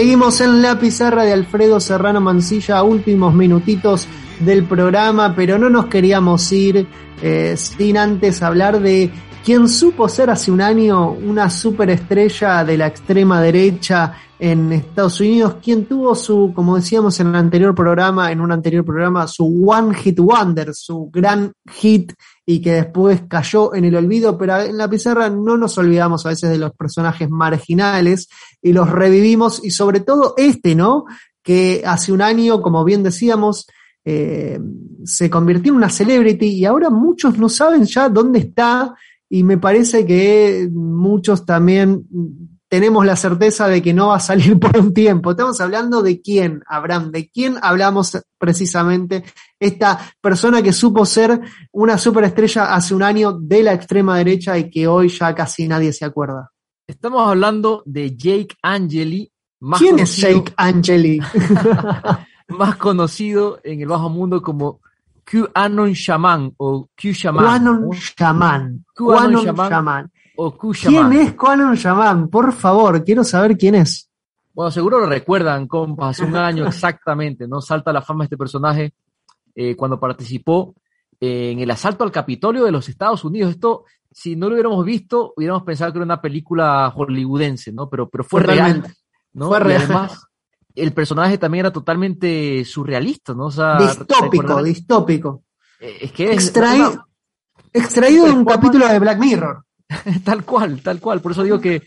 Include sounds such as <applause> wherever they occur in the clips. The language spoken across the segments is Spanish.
Seguimos en la pizarra de Alfredo Serrano Mancilla, últimos minutitos del programa, pero no nos queríamos ir eh, sin antes hablar de quien supo ser hace un año una superestrella de la extrema derecha en Estados Unidos, quien tuvo su, como decíamos en el anterior programa, en un anterior programa, su One Hit Wonder, su gran hit y que después cayó en el olvido, pero en la pizarra no nos olvidamos a veces de los personajes marginales y los revivimos y sobre todo este, ¿no? Que hace un año, como bien decíamos, eh, se convirtió en una celebrity y ahora muchos no saben ya dónde está y me parece que muchos también tenemos la certeza de que no va a salir <laughs> por un tiempo. Estamos hablando de quién, Abraham, de quién hablamos precisamente. Esta persona que supo ser una superestrella hace un año de la extrema derecha y que hoy ya casi nadie se acuerda. Estamos hablando de Jake Angeli. Más ¿Quién es Jake Angeli? <laughs> <laughs> más conocido en el bajo mundo como QAnon Shaman o Q Shaman. QAnon Shaman. QAnon Shaman. ¿Quién es Quanon Shaman? Por favor, quiero saber quién es. Bueno, seguro lo recuerdan, compas, hace un año exactamente, ¿no? Salta la fama este personaje eh, cuando participó en el asalto al Capitolio de los Estados Unidos. Esto, si no lo hubiéramos visto, hubiéramos pensado que era una película hollywoodense, ¿no? Pero, pero fue real, ¿no? Fue real. además, el personaje también era totalmente surrealista, ¿no? O sea, distópico, distópico. Eh, es que es extraído de un capítulo de Black Mirror. <laughs> tal cual, tal cual. Por eso digo que,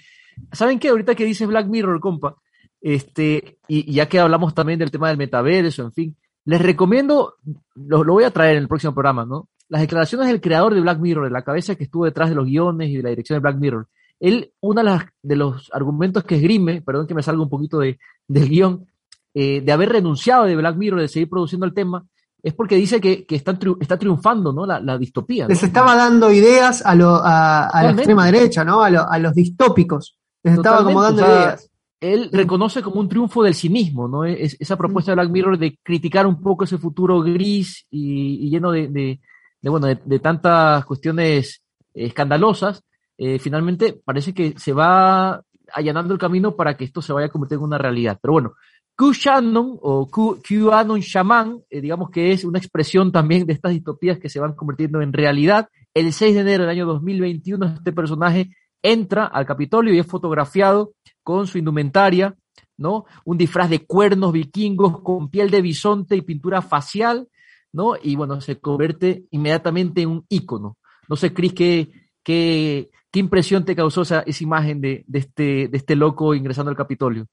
¿saben qué? Ahorita que dices Black Mirror, compa, este, y, ya que hablamos también del tema del metaverso, en fin, les recomiendo, lo, voy a traer en el próximo programa, ¿no? Las declaraciones del creador de Black Mirror, de la cabeza que estuvo detrás de los guiones y de la dirección de Black Mirror. Él, uno de, de los argumentos que esgrime, perdón que me salga un poquito de, del guion, eh, de haber renunciado de Black Mirror, de seguir produciendo el tema, es porque dice que, que está, está, triunfando ¿no? la, distopía. Les estaba dando ideas a, lo, a, la extrema derecha, ¿no? a, a los distópicos. Les estaba como dando ideas. Él reconoce como un triunfo del cinismo, ¿no? Es, esa propuesta de Black Mirror de criticar un poco ese futuro gris y, lleno de, de, bueno, de, tantas cuestiones escandalosas, eh, finalmente parece que se va allanando el camino para que esto se vaya a convertir en una realidad. Pero bueno, QAnon o QAnon Shaman, eh, digamos que es una expresión también de estas distopías que se van convirtiendo en realidad. El 6 de enero del año 2021 este personaje entra al Capitolio y es fotografiado con su indumentaria, ¿no? Un disfraz de cuernos vikingos con piel de bisonte y pintura facial, ¿no? Y bueno, se convierte inmediatamente en un ícono. No sé, Cris, ¿qué, qué, qué impresión te causó esa, esa imagen de, de, este, de este loco ingresando al Capitolio?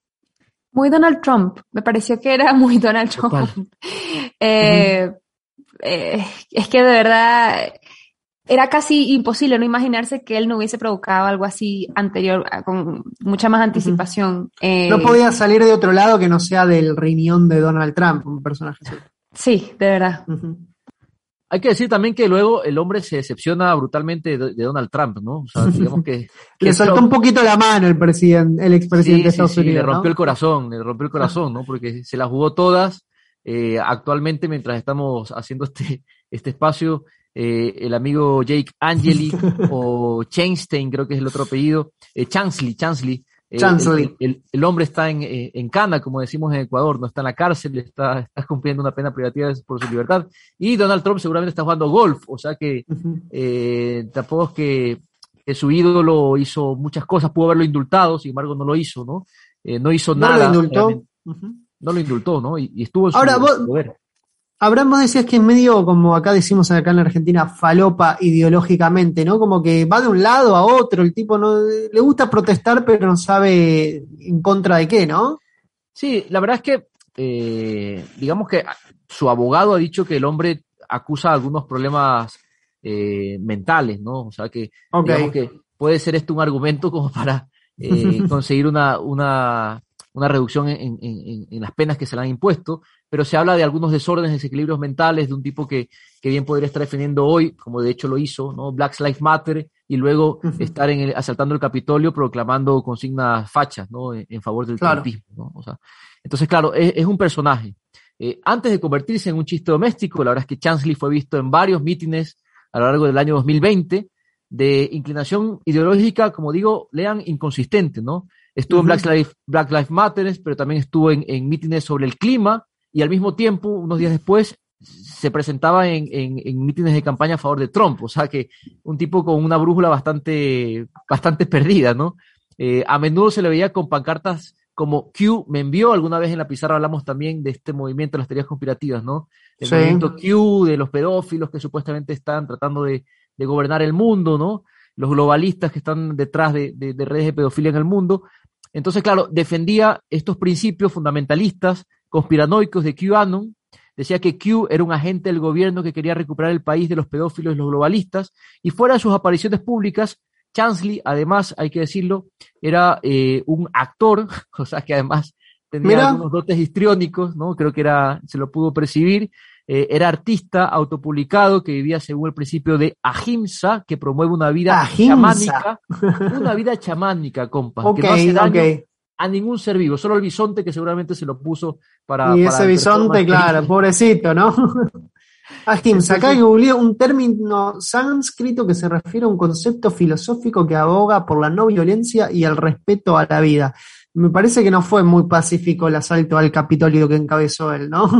Muy Donald Trump, me pareció que era <laughs> muy Donald Trump. Eh, eh, es que de verdad era casi imposible no imaginarse que él no hubiese provocado algo así anterior, con mucha más anticipación. Eh, no podía salir de otro lado que no sea del riñón de Donald Trump, un personaje. Sí, de verdad. Hay que decir también que luego el hombre se decepciona brutalmente de, Donald Trump, ¿no? O sea, digamos que... <laughs> le soltó un poquito la mano el presidente, el expresidente de Estados Unidos. le rompió el corazón, le rompió el corazón, ¿no? Porque se las jugó todas. Eh, actualmente, mientras estamos haciendo este, este espacio, eh, el amigo Jake Angeli <laughs> o Chainstein, creo que es el otro apellido, eh, Chansley, Chansley, el, el, hombre está en, eh, en Cana, como decimos en Ecuador, no está en la cárcel, está, está cumpliendo una pena privativa por su libertad. Y Donald Trump seguramente está jugando golf, o sea que eh, tampoco es que, su ídolo hizo muchas cosas, pudo haberlo indultado, sin embargo no lo hizo, ¿no? Eh, no hizo nada. Lo indultó. No lo indultó, ¿no? Y, estuvo en su Ahora, vos, Abraham, vos decías que en medio, como acá decimos acá en la Argentina, falopa ideológicamente, ¿no? Como que va de un lado a otro, el tipo no le gusta protestar, pero no sabe en contra de qué, ¿no? Sí, la verdad es que, eh, digamos que su abogado ha dicho que el hombre acusa algunos problemas eh, mentales, ¿no? O sea que, digamos que puede ser esto un argumento como para eh, <laughs> conseguir una, una, una reducción en, en, en, las penas que se le han impuesto pero se habla de algunos desórdenes, desequilibrios mentales de un tipo que, que bien podría estar defendiendo hoy, como de hecho lo hizo, ¿no? Black Lives Matter, y luego estar en el, asaltando el Capitolio proclamando consignas fachas, ¿no? En, favor del claro. ¿no? O sea, entonces, claro, es, es un personaje. Eh, antes de convertirse en un chiste doméstico, la verdad es que Chansley fue visto en varios mítines a lo largo del año 2020 de inclinación ideológica, como digo, lean inconsistente, ¿no? Estuvo en Black Lives, Black Lives Matter, pero también estuvo en, en mítines sobre el clima y al mismo tiempo, unos días después, se presentaba en, en, en, mítines de campaña a favor de Trump. O sea que un tipo con una brújula bastante, bastante perdida, ¿no? Eh, a menudo se le veía con pancartas como Q me envió, alguna vez en la pizarra hablamos también de este movimiento de las teorías conspirativas, ¿no? El Sí. movimiento Q de los pedófilos que supuestamente están tratando de, de gobernar el mundo, ¿no? Los globalistas que están detrás de, de- de redes de pedofilia en el mundo. Entonces, claro, defendía estos principios fundamentalistas, conspiranoicos de QAnon, decía que Q era un agente del gobierno que quería recuperar el país de los pedófilos y los globalistas, y fuera de sus apariciones públicas, Chansley, además, hay que decirlo, era eh, un actor, <laughs> o sea que además tenía Mira. algunos dotes histriónicos, ¿no? Creo que era, se lo pudo percibir. Eh, era artista autopublicado que vivía según el principio de Ahimsa, que promueve una vida Ahimsa. chamánica, una vida chamánica, compa, que no hace daño ok. a ningún ser vivo, solo el bisonte que seguramente se lo puso para. Y para ese bisonte, claro, pobrecito, ¿no? <laughs> Ahimsa, acá googleé un término sánscrito que se refiere a un concepto filosófico que aboga por la no violencia y el respeto a la vida. Me parece que no fue muy pacífico el asalto al Capitolio que encabezó él, ¿no?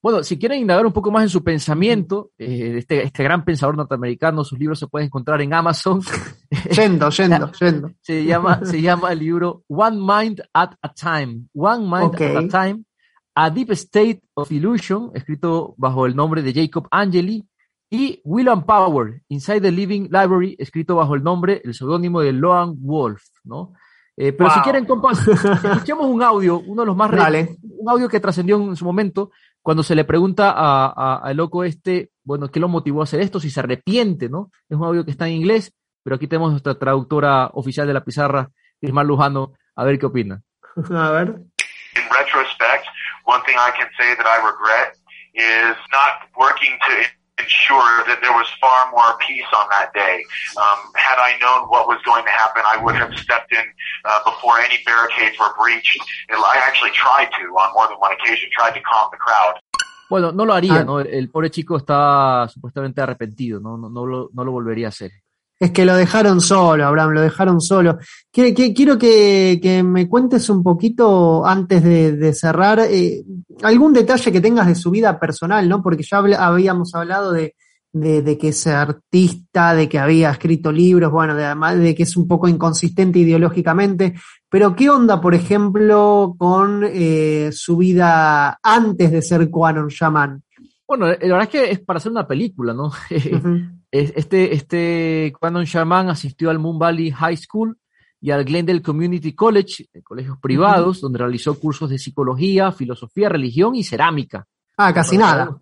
Bueno, si quieren indagar un poco más en su pensamiento, eh, este, este gran pensador norteamericano, sus libros se pueden encontrar en Amazon. <laughs> yendo, yendo, <laughs> yendo. se llama, se llama el libro One Mind at a Time. One Mind at a Time. A Deep State of Illusion, escrito bajo el nombre de Jacob Angeli. Y Will and Power, Inside the Living Library, escrito bajo el nombre, el seudónimo de Loan Wolf, ¿no? Eh, pero si Wow. quieren, compas, <laughs> escuchemos un audio, uno de los más re- Dale. un audio que trascendió en su momento, cuando se le pregunta a, a- al loco este, bueno, ¿qué lo motivó a hacer esto? Si se arrepiente, ¿no? Es un audio que está en inglés, pero aquí tenemos nuestra traductora oficial de la pizarra, Ismael Lujano, a ver qué opina. <laughs> A ver. in retrospect, one thing I can say that I regret is not working to ensure that there was far more peace on that day. Um, had I known what was going to happen, I would have stepped in uh, before any barricades were breached. And I actually tried to, on more than one occasion, tried to calm the crowd. Bueno, no lo haría, Ah. ¿no? El, el pobre chico está supuestamente arrepentido, ¿no? No, no, lo, no lo volvería a hacer. Es que lo dejaron solo, Abraham, lo dejaron solo. Quiero que, me cuentes un poquito antes de, cerrar eh, algún detalle que tengas de su vida personal, ¿no? Porque ya habíamos hablado de que es artista, de que había escrito libros, bueno, de, además de que es un poco inconsistente ideológicamente. Pero ¿qué onda, por ejemplo, con eh, su vida antes de ser Quanon Shaman? Bueno, la verdad es que es para hacer una película, ¿no? <laughs> Es- Este, este Quanon Shaman asistió al Moon Valley High School y al Glendale Community College, eh, colegios privados, donde realizó cursos de psicología, filosofía, religión y cerámica. Ah, casi nada.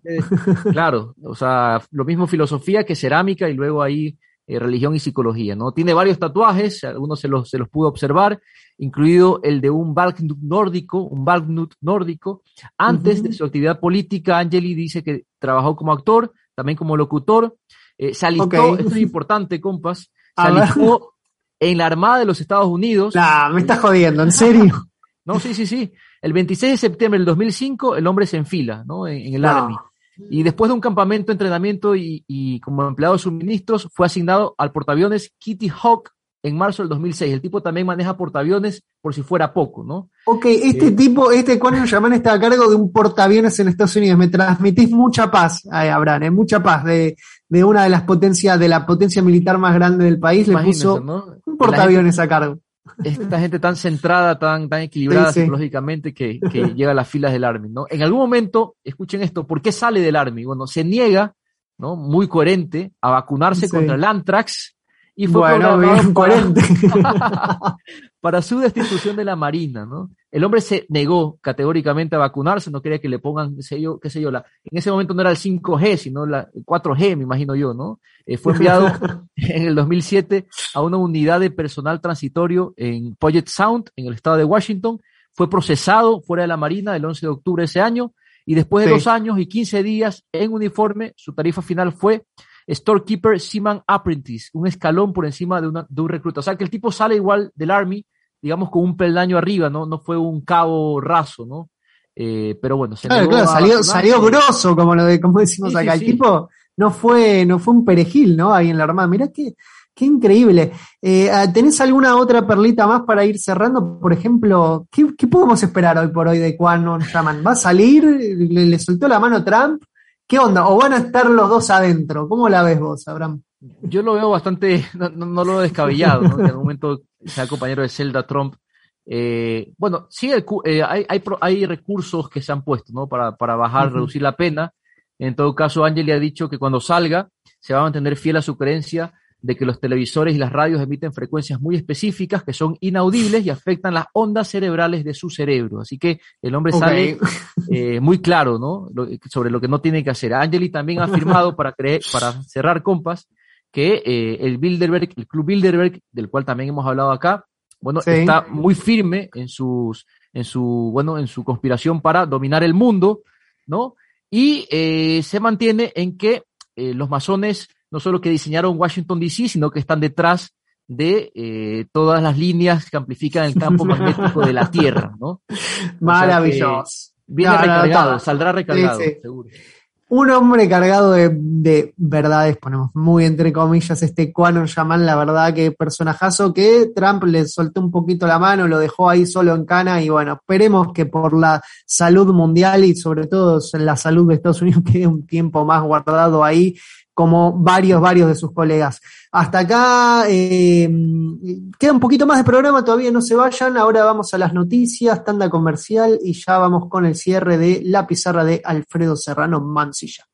claro, o sea, lo mismo filosofía que cerámica y luego ahí eh, religión y psicología, ¿no? Tiene varios tatuajes, algunos se los, se los pudo observar, incluido el de un Balknut nórdico, un Balknut nórdico. Antes de su actividad política, Angeli dice que trabajó como actor, también como locutor, eh, se alistó, Ok. esto es importante, compas, se alistó en la Armada de los Estados Unidos. Nah, me estás jodiendo, ¿en serio? <laughs> No, sí, sí, sí. El 26 de septiembre del 2005, el hombre se enfila, ¿no? En, en el No. Army. Y después de un campamento entrenamiento y, y como empleado de suministros, fue asignado al portaaviones Kitty Hawk en marzo del 2006. El tipo también maneja portaaviones por si fuera poco, ¿no? Ok, este Sí. tipo, este Conan Yaman está a cargo de un portaaviones en Estados Unidos. Me transmitís mucha paz, ay, Abraham, eh, mucha paz de, de una de las potencias, de la potencia militar más grande del país. Le puso ¿no? un portaaviones a cargo. Esta gente tan centrada, tan, tan equilibrada Sí, sí. psicológicamente que, que <laughs> llega a las filas del Army, ¿no? En algún momento, escuchen esto, ¿por qué sale del Army? Bueno, se niega, ¿no? Muy coherente a vacunarse Sí. contra el anthrax y fue Bueno, bien, para- <laughs> para su destitución de la Marina, ¿no? El hombre se negó categóricamente a vacunarse, no quería que le pongan, qué sé yo, qué sé yo, la, en ese momento no era el 5G, sino la el 4G, me imagino yo, ¿no? Eh, fue enviado <laughs> en el 2007 a una unidad de personal transitorio en Puget Sound, en el estado de Washington, fue procesado fuera de la Marina el 11 de octubre de ese año, y después de Sí. dos años y 15 días en uniforme, su tarifa final fue Storekeeper Seaman Apprentice, un escalón por encima de, una, de un recluta. O sea que el tipo sale igual del Army, digamos con un peldaño arriba, ¿no? No fue un cabo raso, ¿no? Eh, pero bueno, se Claro, negó claro, a salió, salió grosso, como lo de, como decimos Sí, sí, acá. El sí. tipo no fue, no fue un perejil, ¿no? Ahí en la armada. Mirá qué, Qué increíble. Eh, ah, ¿Tenés alguna otra perlita más para ir cerrando? Por ejemplo, ¿qué, podemos esperar hoy por hoy de Quanon Shaman? ¿Va a salir? ¿Le, soltó la mano Trump? ¿Qué onda? ¿O van a estar los dos adentro? ¿Cómo la ves vos, Abraham? Yo lo veo bastante, no, lo veo descabellado, ¿no? que en algún momento sea compañero de Zelda Trump. Eh, bueno, sí, eh, hay, hay, recursos que se han puesto, ¿no? Para, para bajar, reducir la pena. En todo caso, Angeli ha dicho que cuando salga se va a mantener fiel a su creencia de que los televisores y las radios emiten frecuencias muy específicas que son inaudibles y afectan las ondas cerebrales de su cerebro. Así que el hombre sale <laughs> eh, muy claro ¿no? sobre lo que no tiene que hacer. Angeli también ha afirmado, para, creer, para cerrar compas, que eh, el Bilderberg, el Club Bilderberg, del cual también hemos hablado acá, bueno, está muy firme en sus, en su, bueno, en su conspiración para dominar el mundo, ¿no? Y eh, se mantiene en que los masones no solo que diseñaron Washington DC, sino que están detrás de eh, todas las líneas que amplifican el campo <laughs> magnético de la Tierra, ¿no? Maravilloso. viene recargado, saldrá recargado, seguro. Un hombre cargado de, verdades, ponemos muy entre comillas, este Quanon Yaman, la verdad que personajazo que Trump le soltó un poquito la mano, lo dejó ahí solo en cana y bueno, esperemos que por la salud mundial y sobre todo la salud de Estados Unidos <laughs> quede un tiempo más guardado ahí como varios, varios de sus colegas. Hasta acá eh, queda un poquito más de programa, todavía no se vayan. Ahora vamos a las noticias, tanda comercial y ya vamos con el cierre de la pizarra de Alfredo Serrano Mansilla.